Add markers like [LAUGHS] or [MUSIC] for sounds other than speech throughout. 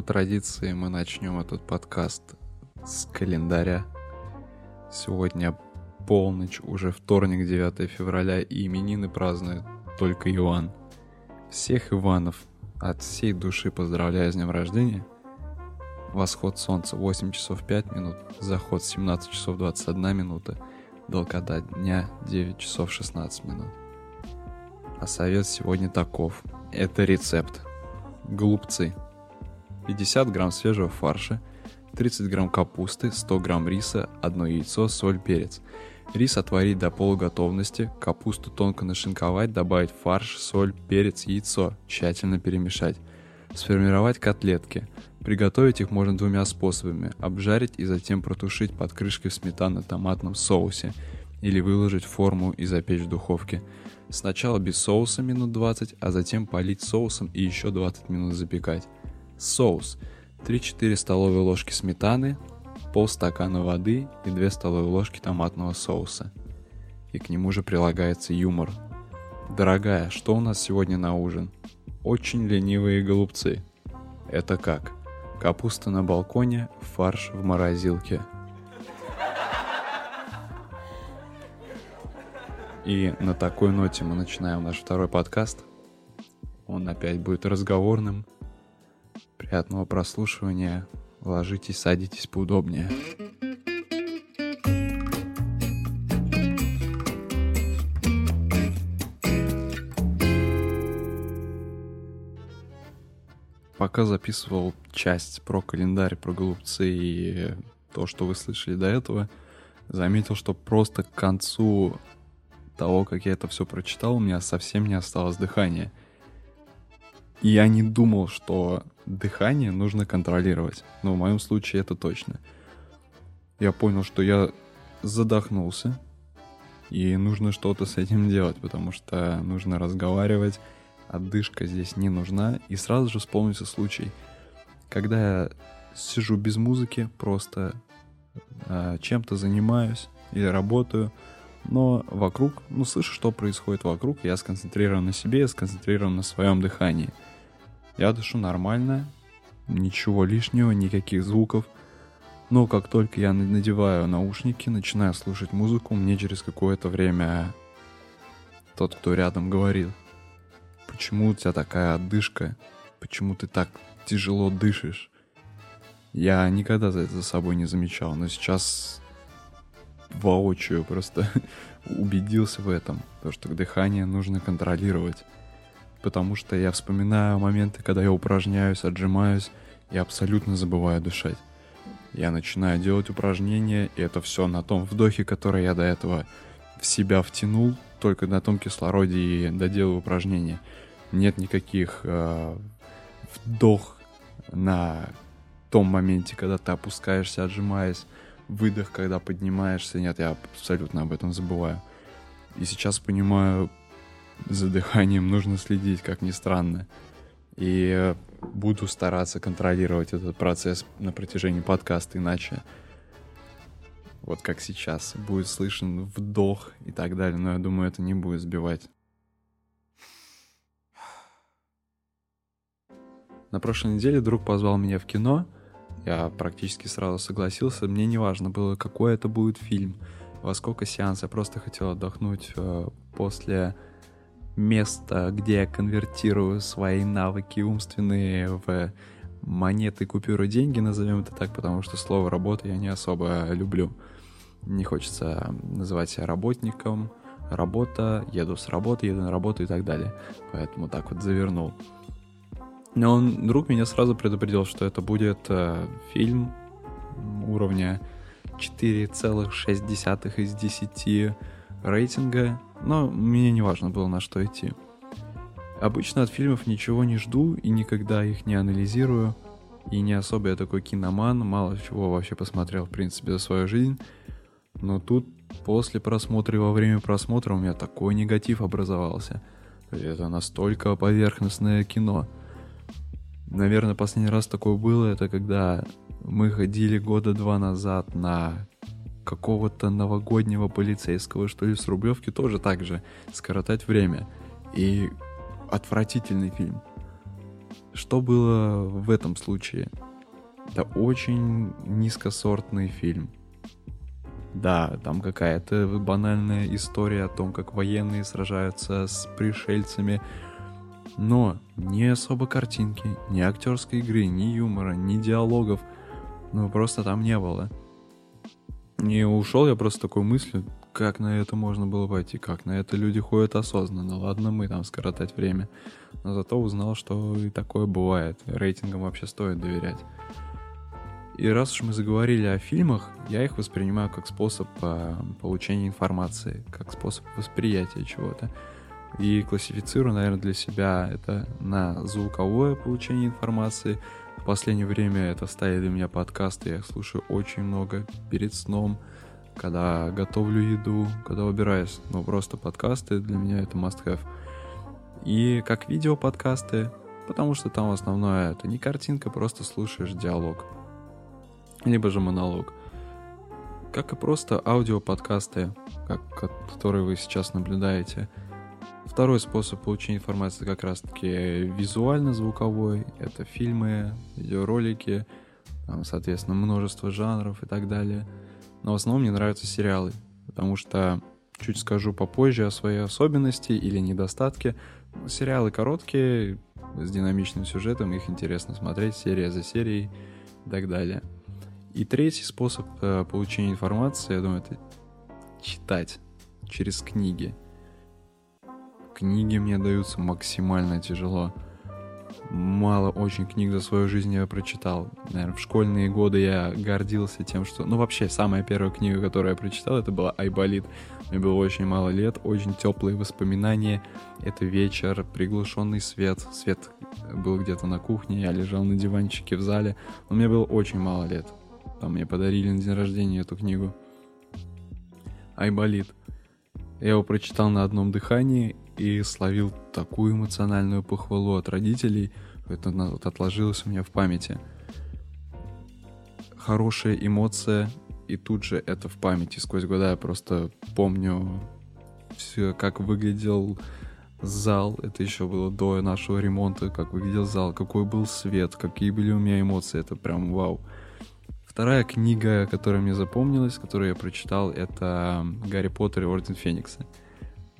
по традиции мы начнем этот подкаст с календаря. Сегодня полночь, уже вторник, 9 февраля, и именины празднует только Иван. Всех Иванов от всей души поздравляю с днем рождения. Восход солнца 8 часов 5 минут, заход 17 часов 21 минута, долгота дня 9 часов 16 минут. А совет сегодня таков. Это рецепт. Голубцы. 50 грамм свежего фарша, 30 грамм капусты, 100 грамм риса, одно яйцо, соль, перец. Рис отварить до полуготовности, капусту тонко нашинковать, добавить фарш, соль, перец, яйцо, тщательно перемешать. Сформировать котлетки. Приготовить их можно двумя способами. Обжарить и затем протушить под крышкой в сметанно-томатном соусе. Или выложить форму и запечь в духовке. Сначала без соуса минут 20, а затем полить соусом и еще 20 минут запекать. Соус. 3-4 столовые ложки сметаны, полстакана воды и 2 столовые ложки томатного соуса. И к нему же прилагается юмор. Дорогая, что у нас сегодня на ужин? Очень ленивые голубцы. Это как? Капуста на балконе, фарш в морозилке. И на такой ноте мы начинаем наш второй подкаст. Он опять будет разговорным. Приятного прослушивания. Ложитесь, садитесь поудобнее. Пока записывал часть про календарь, про голубцы и то, что вы слышали до этого, заметил, что просто к концу того, как я это все прочитал, у меня совсем не осталось дыхания. Я не думал, что дыхание нужно контролировать. Но в моем случае это точно. Я понял, что я задохнулся, и нужно что-то с этим делать, потому что нужно разговаривать, отдышка здесь не нужна. И сразу же вспомнился случай, когда я сижу без музыки, просто э, чем-то занимаюсь или работаю, но вокруг, ну, слышу, что происходит вокруг, я сконцентрирован на себе, я сконцентрирован на своем дыхании. Я дышу нормально, ничего лишнего, никаких звуков. Но как только я надеваю наушники, начинаю слушать музыку, мне через какое-то время тот, кто рядом, говорит, почему у тебя такая отдышка, почему ты так тяжело дышишь. Я никогда за это за собой не замечал, но сейчас воочию просто [LAUGHS] убедился в этом, то, что дыхание нужно контролировать. Потому что я вспоминаю моменты, когда я упражняюсь, отжимаюсь, и абсолютно забываю дышать. Я начинаю делать упражнения, и это все на том вдохе, который я до этого в себя втянул, только на том кислороде и доделаю упражнения. Нет никаких э, вдох на том моменте, когда ты опускаешься, отжимаясь, выдох, когда поднимаешься. Нет, я абсолютно об этом забываю. И сейчас понимаю, за дыханием нужно следить, как ни странно. И буду стараться контролировать этот процесс на протяжении подкаста, иначе вот как сейчас будет слышен вдох и так далее, но я думаю, это не будет сбивать. На прошлой неделе друг позвал меня в кино — я практически сразу согласился. Мне не важно было, какой это будет фильм, во сколько сеансов. Я просто хотел отдохнуть э, после места, где я конвертирую свои навыки умственные в монеты, купюры, деньги, назовем это так, потому что слово «работа» я не особо люблю. Не хочется называть себя работником, работа, еду с работы, еду на работу и так далее. Поэтому так вот завернул. Но он, друг меня сразу предупредил, что это будет э, фильм уровня 4,6 из 10 рейтинга, но мне не важно было на что идти. Обычно от фильмов ничего не жду и никогда их не анализирую, и не особо я такой киноман, мало чего вообще посмотрел, в принципе, за свою жизнь. Но тут после просмотра и во время просмотра у меня такой негатив образовался. Это настолько поверхностное кино — Наверное, последний раз такое было, это когда мы ходили года два назад на какого-то новогоднего полицейского, что ли, с Рублевки, тоже так же, скоротать время. И отвратительный фильм. Что было в этом случае? Это очень низкосортный фильм. Да, там какая-то банальная история о том, как военные сражаются с пришельцами, но ни особо картинки, ни актерской игры, ни юмора, ни диалогов, ну просто там не было. И ушел я просто такой мыслью, как на это можно было пойти, как на это люди ходят осознанно. Ладно, мы там скоротать время. Но зато узнал, что и такое бывает. Рейтингам вообще стоит доверять. И раз уж мы заговорили о фильмах, я их воспринимаю как способ э, получения информации, как способ восприятия чего-то. И классифицирую, наверное, для себя это на звуковое получение информации. В последнее время это стали для меня подкасты, я их слушаю очень много перед сном, когда готовлю еду, когда убираюсь. Ну, просто подкасты для меня это must-have. И как видео подкасты, потому что там основное это не картинка, просто слушаешь диалог либо же монолог. Как и просто аудиоподкасты, как, которые вы сейчас наблюдаете. Второй способ получения информации как раз-таки визуально-звуковой. Это фильмы, видеоролики, там, соответственно, множество жанров и так далее. Но в основном мне нравятся сериалы, потому что чуть скажу попозже о своей особенности или недостатке. Сериалы короткие, с динамичным сюжетом, их интересно смотреть серия за серией и так далее. И третий способ э, получения информации, я думаю, это читать через книги. Книги мне даются максимально тяжело. Мало очень книг за свою жизнь я прочитал. Наверное, в школьные годы я гордился тем, что... Ну, вообще, самая первая книга, которую я прочитал, это была «Айболит». Мне было очень мало лет, очень теплые воспоминания. Это вечер, приглушенный свет. Свет был где-то на кухне, я лежал на диванчике в зале. Но мне было очень мало лет. Там мне подарили на день рождения эту книгу. Айболит. Я его прочитал на одном дыхании и словил такую эмоциональную похвалу от родителей, это отложилось у меня в памяти. Хорошая эмоция, и тут же это в памяти. Сквозь года я просто помню все, как выглядел зал. Это еще было до нашего ремонта, как выглядел зал, какой был свет, какие были у меня эмоции. Это прям вау. Вторая книга, которая мне запомнилась, которую я прочитал, это «Гарри Поттер и Орден Феникса».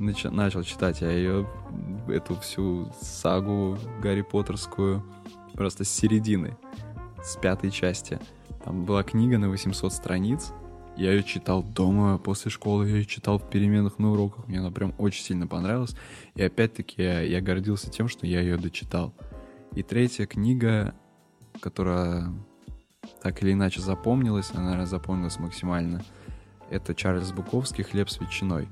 Нач- начал читать я ее, эту всю сагу Гарри Поттерскую, просто с середины, с пятой части. Там была книга на 800 страниц, я ее читал дома после школы, я ее читал в переменах на уроках, мне она прям очень сильно понравилась. И опять-таки я, я гордился тем, что я ее дочитал. И третья книга, которая так или иначе запомнилась, она, наверное, запомнилась максимально. Это Чарльз Буковский «Хлеб с ветчиной».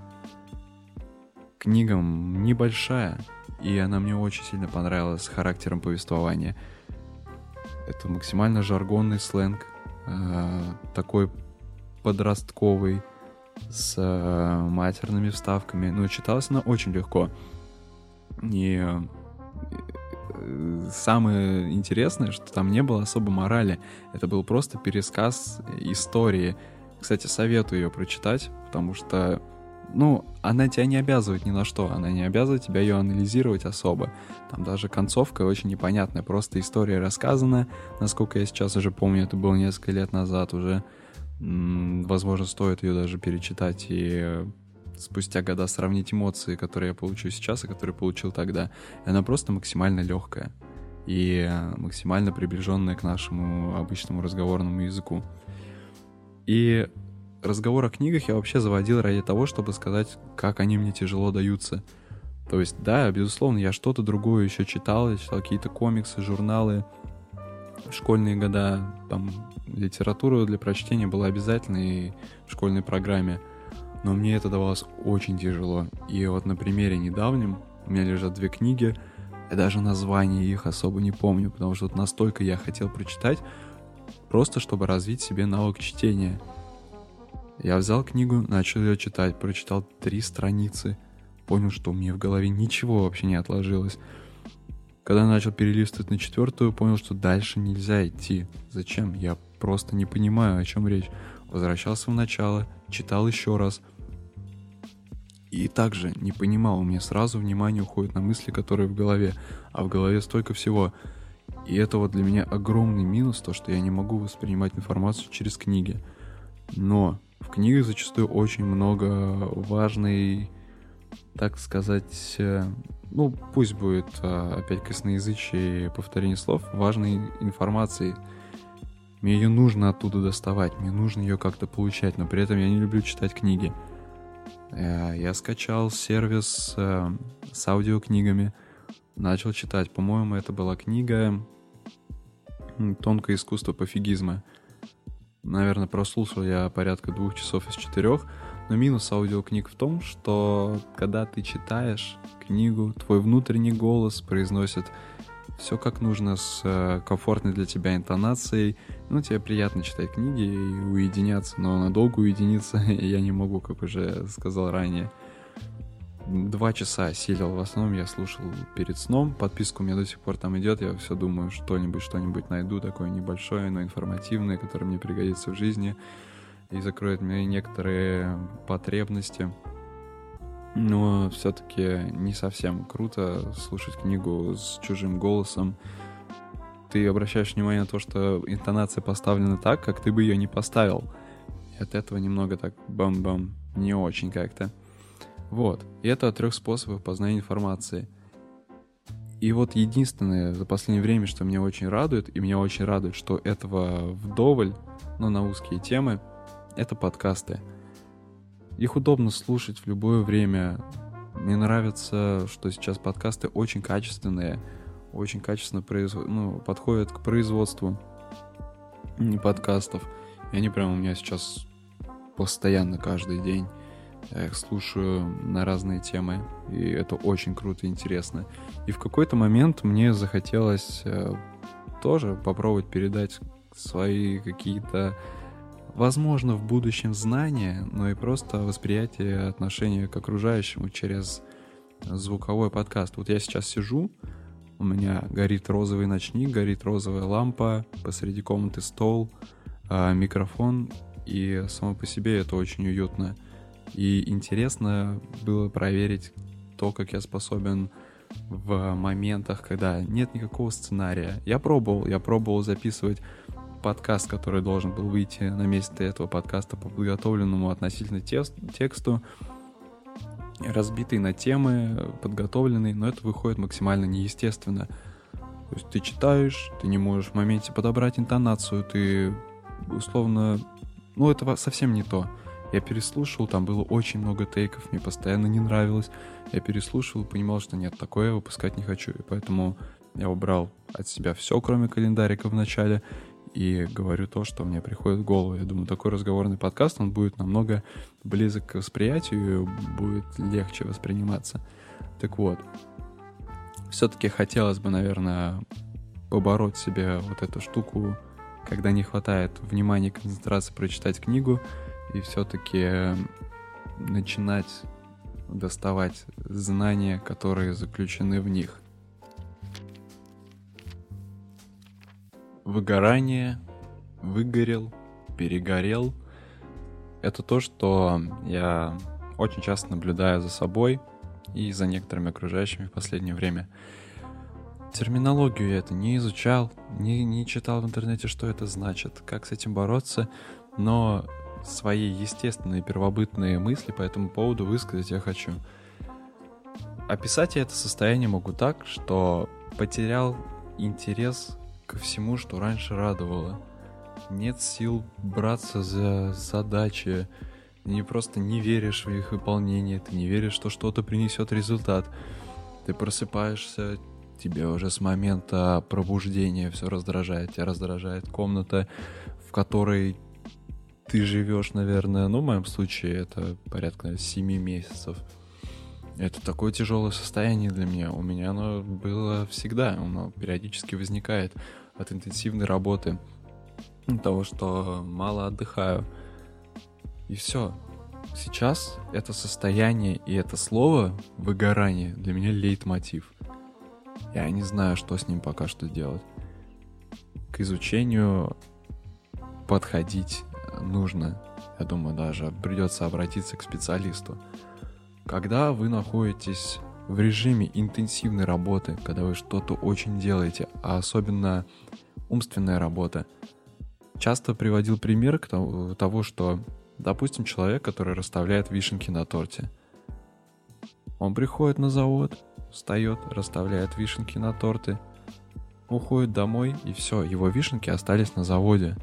Книга небольшая, и она мне очень сильно понравилась с характером повествования. Это максимально жаргонный сленг, э, такой подростковый, с э, матерными вставками. Но читалась она очень легко. И самое интересное, что там не было особо морали. Это был просто пересказ истории. Кстати, советую ее прочитать, потому что, ну, она тебя не обязывает ни на что. Она не обязывает тебя ее анализировать особо. Там даже концовка очень непонятная. Просто история рассказана. Насколько я сейчас уже помню, это было несколько лет назад уже. Возможно, стоит ее даже перечитать и спустя года сравнить эмоции, которые я получу сейчас и которые получил тогда. И она просто максимально легкая и максимально приближенная к нашему обычному разговорному языку. И разговор о книгах я вообще заводил ради того, чтобы сказать, как они мне тяжело даются. То есть, да, безусловно, я что-то другое еще читал, я читал какие-то комиксы, журналы, в школьные года, там, литература для прочтения была обязательной в школьной программе – но мне это давалось очень тяжело. И вот на примере недавнем у меня лежат две книги, я даже названия их особо не помню, потому что вот настолько я хотел прочитать, просто чтобы развить себе навык чтения. Я взял книгу, начал ее читать, прочитал три страницы, понял, что у меня в голове ничего вообще не отложилось. Когда начал перелистывать на четвертую, понял, что дальше нельзя идти. Зачем? Я просто не понимаю, о чем речь возвращался в начало, читал еще раз. И также не понимал, у меня сразу внимание уходит на мысли, которые в голове, а в голове столько всего. И это вот для меня огромный минус, то, что я не могу воспринимать информацию через книги. Но в книгах зачастую очень много важной, так сказать, э, ну, пусть будет э, опять косноязычие и повторение слов, важной информации. Мне ее нужно оттуда доставать, мне нужно ее как-то получать, но при этом я не люблю читать книги. Э, я скачал сервис с аудиокнигами, начал читать. По-моему, это была книга «Тонкое искусство пофигизма». Наверное, прослушал я порядка двух часов из четырех. Но минус аудиокниг в том, что когда ты читаешь книгу, твой внутренний голос произносит все как нужно с э, комфортной для тебя интонацией. Ну, тебе приятно читать книги и уединяться, но надолго уединиться [LAUGHS] я не могу, как уже сказал ранее два часа осилил. В основном я слушал перед сном. Подписка у меня до сих пор там идет. Я все думаю, что-нибудь, что-нибудь найду такое небольшое, но информативное, которое мне пригодится в жизни и закроет мне некоторые потребности. Но все-таки не совсем круто слушать книгу с чужим голосом. Ты обращаешь внимание на то, что интонация поставлена так, как ты бы ее не поставил. И от этого немного так бам-бам не очень как-то. Вот. И это от трех способов познания информации. И вот единственное за последнее время, что меня очень радует, и меня очень радует, что этого вдоволь, но на узкие темы, это подкасты. Их удобно слушать в любое время. Мне нравится, что сейчас подкасты очень качественные, очень качественно производ... ну, подходят к производству подкастов. И они прямо у меня сейчас постоянно каждый день я их слушаю на разные темы, и это очень круто и интересно. И в какой-то момент мне захотелось э, тоже попробовать передать свои какие-то, возможно, в будущем знания, но и просто восприятие отношения к окружающему через звуковой подкаст. Вот я сейчас сижу, у меня горит розовый ночник, горит розовая лампа, посреди комнаты стол, а, микрофон, и само по себе это очень уютно. И интересно было проверить то, как я способен в моментах, когда нет никакого сценария. Я пробовал, я пробовал записывать подкаст, который должен был выйти на месте этого подкаста по подготовленному относительно тексту, разбитый на темы, подготовленный, но это выходит максимально неестественно. То есть ты читаешь, ты не можешь в моменте подобрать интонацию, ты условно... Ну, это совсем не то. Я переслушал, там было очень много тейков, мне постоянно не нравилось. Я переслушал и понимал, что нет, такое я выпускать не хочу. И поэтому я убрал от себя все, кроме календарика в начале, и говорю то, что мне приходит в голову. Я думаю, такой разговорный подкаст, он будет намного близок к восприятию, будет легче восприниматься. Так вот, все-таки хотелось бы, наверное, побороть себе вот эту штуку, когда не хватает внимания концентрации прочитать книгу, и все-таки начинать доставать знания, которые заключены в них. Выгорание, выгорел, перегорел. Это то, что я очень часто наблюдаю за собой и за некоторыми окружающими в последнее время. Терминологию я это не изучал, не, не читал в интернете, что это значит, как с этим бороться, но свои естественные первобытные мысли по этому поводу высказать я хочу. Описать я это состояние могу так, что потерял интерес ко всему, что раньше радовало. Нет сил браться за задачи, не просто не веришь в их выполнение, ты не веришь, что что-то принесет результат. Ты просыпаешься, тебе уже с момента пробуждения все раздражает. Тебя раздражает комната, в которой ты живешь, наверное, ну, в моем случае это порядка 7 месяцев. Это такое тяжелое состояние для меня. У меня оно было всегда, оно периодически возникает от интенсивной работы, от того, что мало отдыхаю. И все. Сейчас это состояние и это слово выгорание для меня лейтмотив. Я не знаю, что с ним пока что делать. К изучению подходить нужно, я думаю, даже придется обратиться к специалисту. Когда вы находитесь в режиме интенсивной работы, когда вы что-то очень делаете, а особенно умственная работа. Часто приводил пример к того, что, допустим, человек, который расставляет вишенки на торте. Он приходит на завод, встает, расставляет вишенки на торты, уходит домой, и все, его вишенки остались на заводе.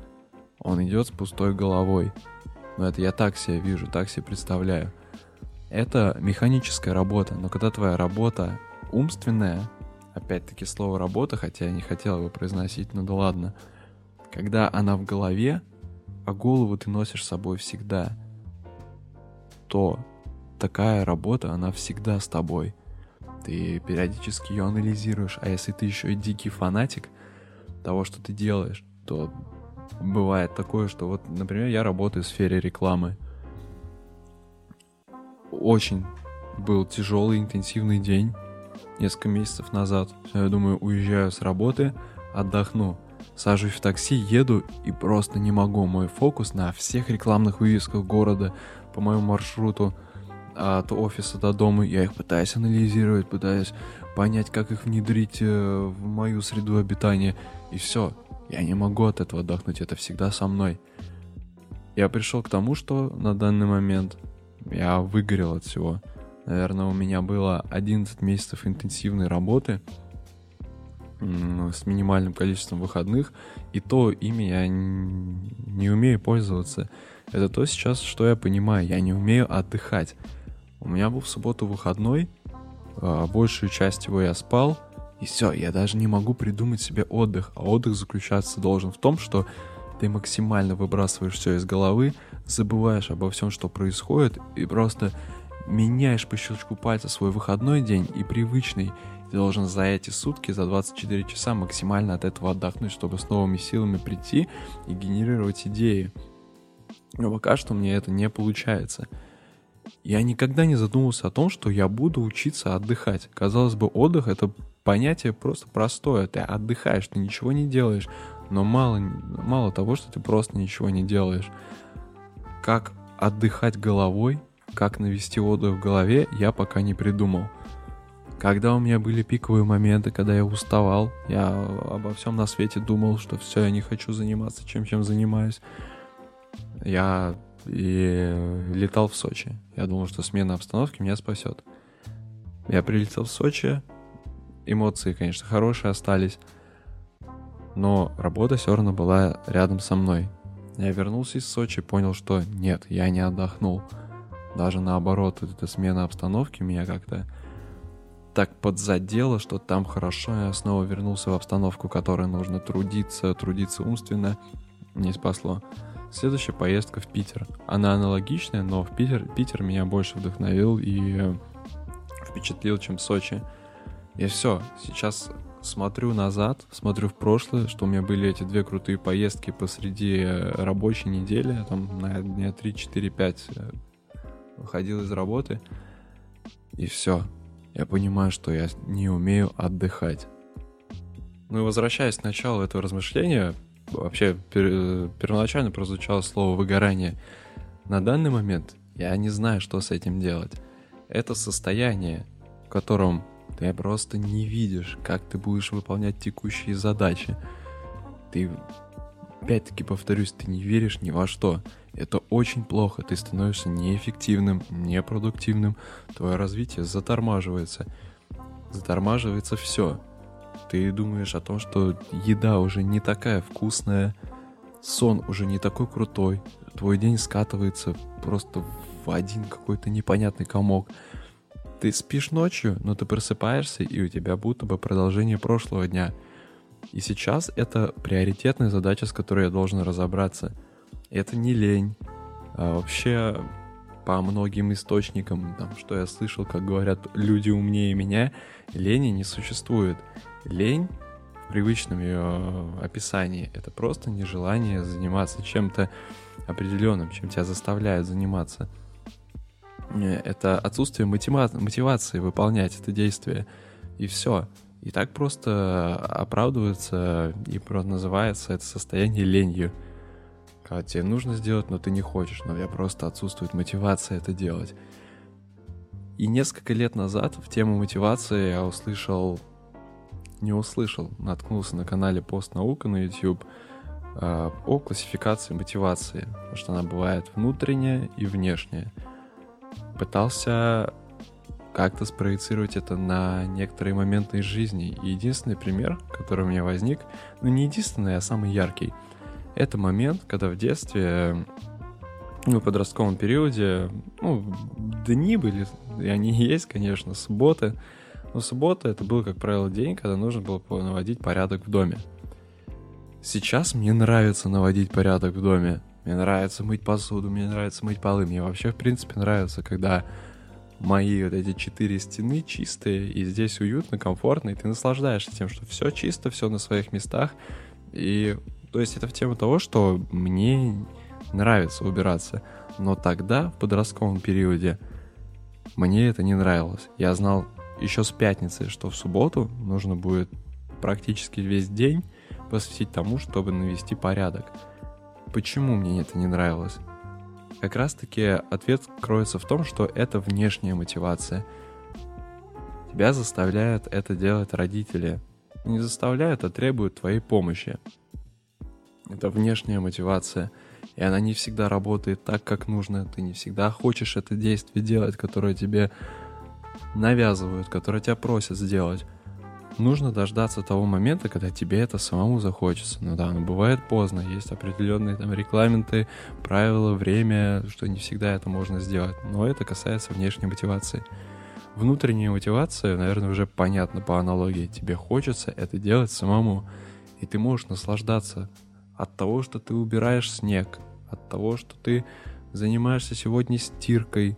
Он идет с пустой головой. Но это я так себе вижу, так себе представляю. Это механическая работа, но когда твоя работа умственная, опять-таки слово работа, хотя я не хотел его произносить, но да ладно, когда она в голове, а голову ты носишь с собой всегда, то такая работа, она всегда с тобой. Ты периодически ее анализируешь, а если ты еще и дикий фанатик того, что ты делаешь, то бывает такое, что вот, например, я работаю в сфере рекламы. Очень был тяжелый, интенсивный день несколько месяцев назад. Я думаю, уезжаю с работы, отдохну. Сажусь в такси, еду и просто не могу. Мой фокус на всех рекламных вывесках города по моему маршруту от офиса до дома. Я их пытаюсь анализировать, пытаюсь понять, как их внедрить э, в мою среду обитания. И все. Я не могу от этого отдохнуть, это всегда со мной. Я пришел к тому, что на данный момент я выгорел от всего. Наверное, у меня было 11 месяцев интенсивной работы с минимальным количеством выходных, и то ими я не умею пользоваться. Это то сейчас, что я понимаю, я не умею отдыхать. У меня был в субботу выходной, а, большую часть его я спал, и все, я даже не могу придумать себе отдых. А отдых заключаться должен в том, что ты максимально выбрасываешь все из головы, забываешь обо всем, что происходит, и просто меняешь по щелчку пальца свой выходной день и привычный. Ты должен за эти сутки, за 24 часа максимально от этого отдохнуть, чтобы с новыми силами прийти и генерировать идеи. Но пока что мне это не получается. Я никогда не задумывался о том, что я буду учиться отдыхать. Казалось бы, отдых это понятие просто простое. Ты отдыхаешь, ты ничего не делаешь. Но мало, мало того, что ты просто ничего не делаешь. Как отдыхать головой, как навести отдых в голове, я пока не придумал. Когда у меня были пиковые моменты, когда я уставал, я обо всем на свете думал, что все, я не хочу заниматься чем, чем занимаюсь. Я и летал в Сочи. Я думал, что смена обстановки меня спасет. Я прилетел в Сочи, эмоции, конечно, хорошие остались, но работа все равно была рядом со мной. Я вернулся из Сочи понял, что нет, я не отдохнул. Даже наоборот, эта смена обстановки меня как-то так подзадело, что там хорошо, я снова вернулся в обстановку, которой нужно трудиться, трудиться умственно. Не спасло. Следующая поездка в Питер. Она аналогичная, но в Питер, Питер меня больше вдохновил и впечатлил, чем Сочи. И все, сейчас смотрю назад, смотрю в прошлое, что у меня были эти две крутые поездки посреди э, рабочей недели, там на дня 3, 4, 5 выходил из работы, и все. Я понимаю, что я не умею отдыхать. Ну и возвращаясь к началу этого размышления, вообще пер, первоначально прозвучало слово выгорание. На данный момент я не знаю, что с этим делать. Это состояние, в котором ты просто не видишь, как ты будешь выполнять текущие задачи. Ты, опять-таки повторюсь, ты не веришь ни во что. Это очень плохо, ты становишься неэффективным, непродуктивным, твое развитие затормаживается. Затормаживается все. Ты думаешь о том, что еда уже не такая вкусная, сон уже не такой крутой, твой день скатывается просто в один какой-то непонятный комок. Ты спишь ночью, но ты просыпаешься, и у тебя будто бы продолжение прошлого дня. И сейчас это приоритетная задача, с которой я должен разобраться. Это не лень. А вообще, по многим источникам, там, что я слышал, как говорят люди умнее меня, лени не существует. Лень в привычном ее описании это просто нежелание заниматься чем-то определенным, чем тебя заставляют заниматься. Э, это отсутствие мотива- мотивации выполнять это действие. И все. И так просто оправдывается и просто называется это состояние ленью. Когда тебе нужно сделать, но ты не хочешь, но тебя просто отсутствует мотивация это делать. И несколько лет назад в тему мотивации я услышал, не услышал, наткнулся на канале Постнаука на YouTube э, о классификации мотивации, потому что она бывает внутренняя и внешняя. Пытался как-то спроецировать это на некоторые моменты из жизни. И единственный пример, который у меня возник, ну не единственный, а самый яркий, это момент, когда в детстве, ну, в подростковом периоде, ну, дни были, и они [LAUGHS] есть, конечно, субботы, но суббота это был, как правило, день, когда нужно было наводить порядок в доме. Сейчас мне нравится наводить порядок в доме. Мне нравится мыть посуду, мне нравится мыть полы. Мне вообще, в принципе, нравится, когда мои вот эти четыре стены чистые, и здесь уютно, комфортно, и ты наслаждаешься тем, что все чисто, все на своих местах. И то есть это в тему того, что мне нравится убираться. Но тогда, в подростковом периоде, мне это не нравилось. Я знал еще с пятницы, что в субботу нужно будет практически весь день посвятить тому, чтобы навести порядок. Почему мне это не нравилось? Как раз-таки ответ кроется в том, что это внешняя мотивация. Тебя заставляют это делать родители. Не заставляют, а требуют твоей помощи. Это внешняя мотивация. И она не всегда работает так, как нужно. Ты не всегда хочешь это действие делать, которое тебе навязывают, которое тебя просят сделать нужно дождаться того момента, когда тебе это самому захочется. Ну да, но бывает поздно, есть определенные там регламенты, правила, время, что не всегда это можно сделать. Но это касается внешней мотивации. Внутренняя мотивация, наверное, уже понятно по аналогии. Тебе хочется это делать самому. И ты можешь наслаждаться от того, что ты убираешь снег, от того, что ты занимаешься сегодня стиркой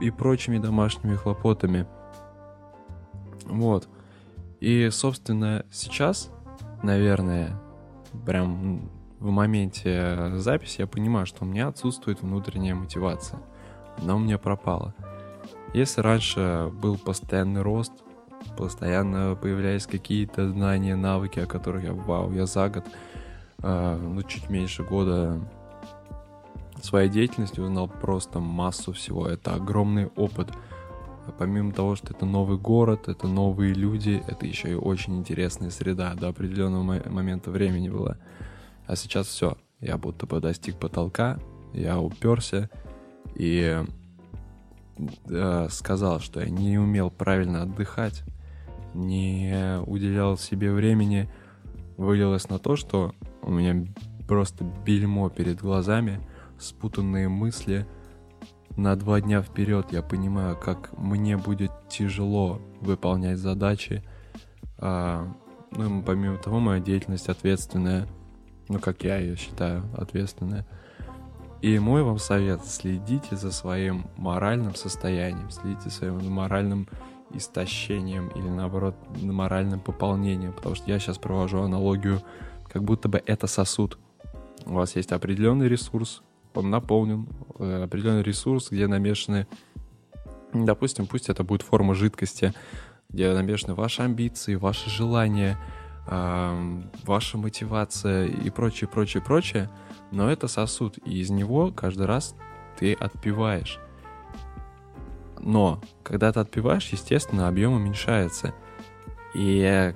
и прочими домашними хлопотами. Вот. И, собственно, сейчас, наверное, прям в моменте записи я понимаю, что у меня отсутствует внутренняя мотивация. Она у меня пропала. Если раньше был постоянный рост, постоянно появлялись какие-то знания, навыки, о которых я, вау, я за год, э, ну, чуть меньше года своей деятельности узнал просто массу всего. Это огромный опыт – помимо того, что это новый город, это новые люди, это еще и очень интересная среда. До определенного момента времени была. А сейчас все, я будто бы достиг потолка, я уперся и э, сказал, что я не умел правильно отдыхать, не уделял себе времени, вылилось на то, что у меня просто бельмо перед глазами, спутанные мысли — на два дня вперед я понимаю, как мне будет тяжело выполнять задачи. А, ну, помимо того, моя деятельность ответственная. Ну, как я ее считаю, ответственная. И мой вам совет, следите за своим моральным состоянием, следите за своим моральным истощением или наоборот моральным пополнением, потому что я сейчас провожу аналогию, как будто бы это сосуд. У вас есть определенный ресурс, наполнен, э, определенный ресурс, где намешаны, допустим, пусть это будет форма жидкости, где намешаны ваши амбиции, ваши желания, ваша мотивация и прочее, прочее, прочее, но это сосуд, и из него каждый раз ты отпиваешь. Но, когда ты отпиваешь, естественно, объем уменьшается. И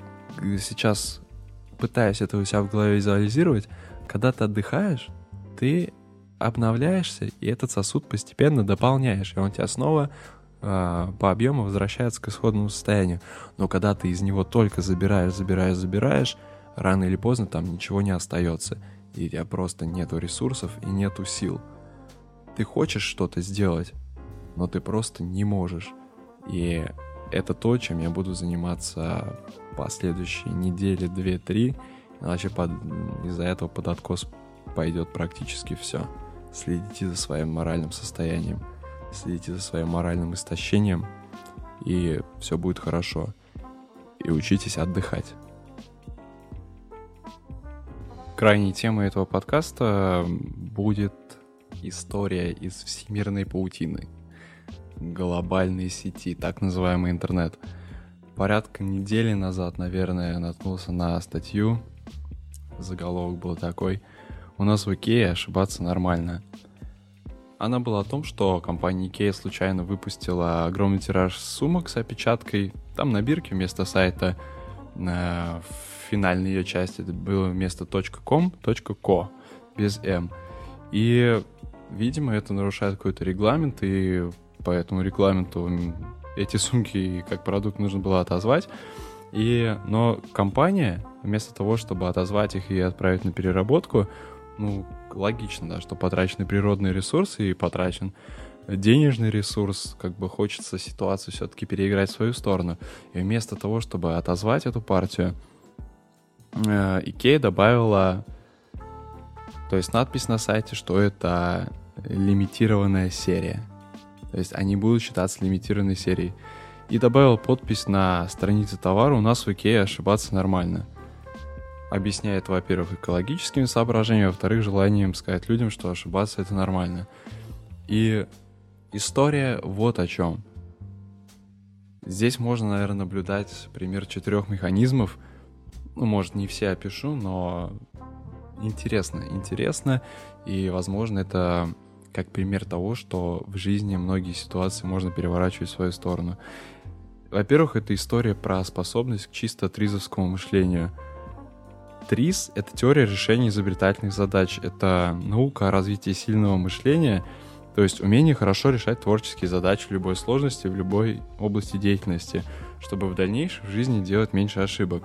сейчас пытаюсь это у себя в голове визуализировать, когда ты отдыхаешь, ты обновляешься, и этот сосуд постепенно дополняешь, и он тебя снова э, по объему возвращается к исходному состоянию. Но когда ты из него только забираешь, забираешь, забираешь, рано или поздно там ничего не остается. И у тебя просто нету ресурсов и нету сил. Ты хочешь что-то сделать, но ты просто не можешь. И это то, чем я буду заниматься последующие недели, две-три. Иначе под... из-за этого под откос пойдет практически все. Следите за своим моральным состоянием, следите за своим моральным истощением, и все будет хорошо. И учитесь отдыхать. Крайней темой этого подкаста будет история из всемирной паутины, глобальной сети, так называемый интернет. Порядка недели назад, наверное, наткнулся на статью, заголовок был такой – у нас в Икее ошибаться нормально. она была о том, что компания Ikea случайно выпустила огромный тираж сумок с опечаткой. Там на бирке вместо сайта на финальной ее части было вместо .com .co без m. И, видимо, это нарушает какой-то регламент, и по этому регламенту эти сумки как продукт нужно было отозвать. И, но компания, вместо того, чтобы отозвать их и отправить на переработку, ну, логично, да, что потрачены природные ресурсы и потрачен денежный ресурс, как бы хочется ситуацию все-таки переиграть в свою сторону. И вместо того, чтобы отозвать эту партию, э, Икея добавила, то есть надпись на сайте, что это лимитированная серия. То есть они будут считаться лимитированной серией. И добавил подпись на странице товара, у нас в Икее ошибаться нормально – объясняет, во-первых, экологическими соображениями, во-вторых, желанием сказать людям, что ошибаться это нормально. И история вот о чем. Здесь можно, наверное, наблюдать пример четырех механизмов. Ну, может, не все опишу, но интересно, интересно. И, возможно, это как пример того, что в жизни многие ситуации можно переворачивать в свою сторону. Во-первых, это история про способность к чисто тризовскому мышлению — ТРИС — это теория решения изобретательных задач. Это наука о развитии сильного мышления, то есть умение хорошо решать творческие задачи в любой сложности, в любой области деятельности, чтобы в дальнейшем в жизни делать меньше ошибок.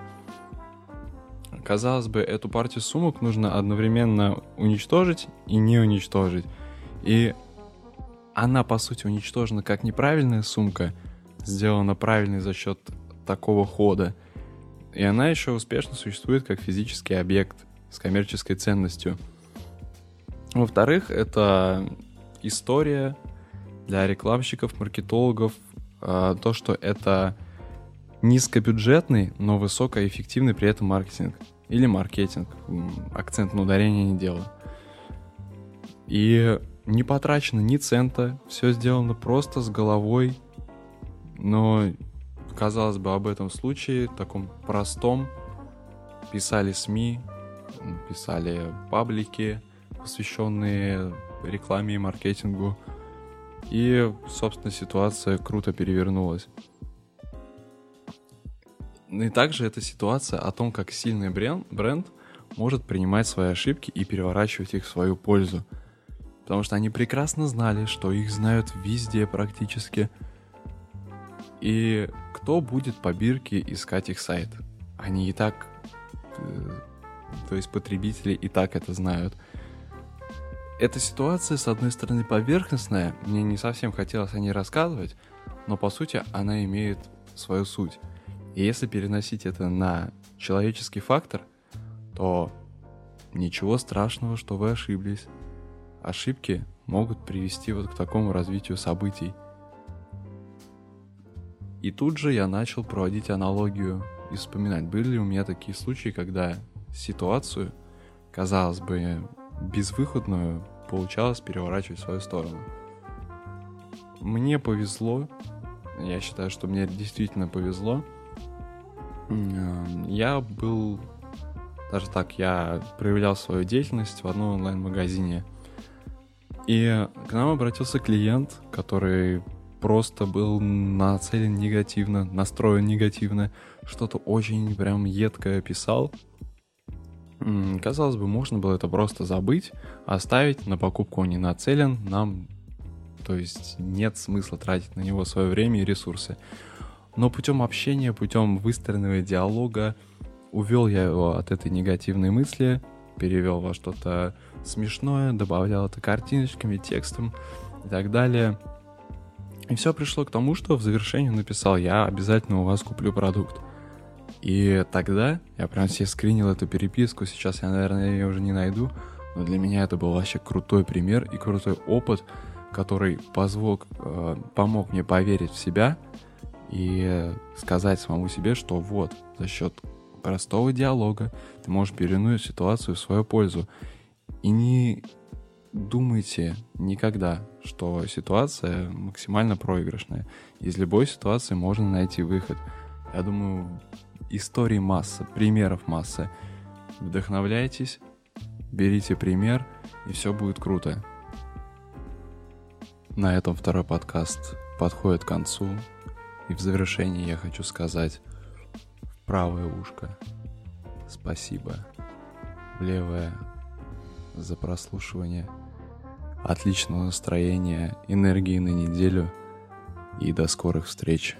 Казалось бы, эту партию сумок нужно одновременно уничтожить и не уничтожить. И она, по сути, уничтожена как неправильная сумка, сделана правильной за счет такого хода — и она еще успешно существует как физический объект с коммерческой ценностью. Во-вторых, это история для рекламщиков, маркетологов, а, то, что это низкобюджетный, но высокоэффективный при этом маркетинг. Или маркетинг. Акцент на ударение не делаю. И не потрачено ни цента, все сделано просто с головой, но казалось бы, об этом случае, таком простом, писали СМИ, писали паблики, посвященные рекламе и маркетингу. И, собственно, ситуация круто перевернулась. И также эта ситуация о том, как сильный бренд, бренд может принимать свои ошибки и переворачивать их в свою пользу. Потому что они прекрасно знали, что их знают везде практически – и кто будет по бирке искать их сайт? Они и так, э, то есть потребители и так это знают. Эта ситуация, с одной стороны, поверхностная, мне не совсем хотелось о ней рассказывать, но по сути она имеет свою суть. И если переносить это на человеческий фактор, то ничего страшного, что вы ошиблись. Ошибки могут привести вот к такому развитию событий. И тут же я начал проводить аналогию и вспоминать, были ли у меня такие случаи, когда ситуацию, казалось бы, безвыходную, получалось переворачивать в свою сторону. Мне повезло, я считаю, что мне действительно повезло. Я был, даже так, я проявлял свою деятельность в одном онлайн-магазине. И к нам обратился клиент, который просто был нацелен негативно, настроен негативно, что-то очень прям едкое писал. Казалось бы, можно было это просто забыть, оставить, на покупку он не нацелен, нам, то есть нет смысла тратить на него свое время и ресурсы. Но путем общения, путем выстроенного диалога увел я его от этой негативной мысли, перевел во что-то смешное, добавлял это картиночками, текстом и так далее – и все пришло к тому, что в завершении написал, я обязательно у вас куплю продукт. И тогда я прям себе скринил эту переписку, сейчас я, наверное, ее уже не найду, но для меня это был вообще крутой пример и крутой опыт, который позвол, э, помог мне поверить в себя и сказать самому себе, что вот, за счет простого диалога ты можешь перевернуть ситуацию в свою пользу. И не думайте никогда, что ситуация максимально проигрышная. Из любой ситуации можно найти выход. Я думаю, историй масса, примеров масса. Вдохновляйтесь, берите пример, и все будет круто. На этом второй подкаст подходит к концу. И в завершении я хочу сказать в правое ушко спасибо, в левое за прослушивание, отличного настроения, энергии на неделю и до скорых встреч.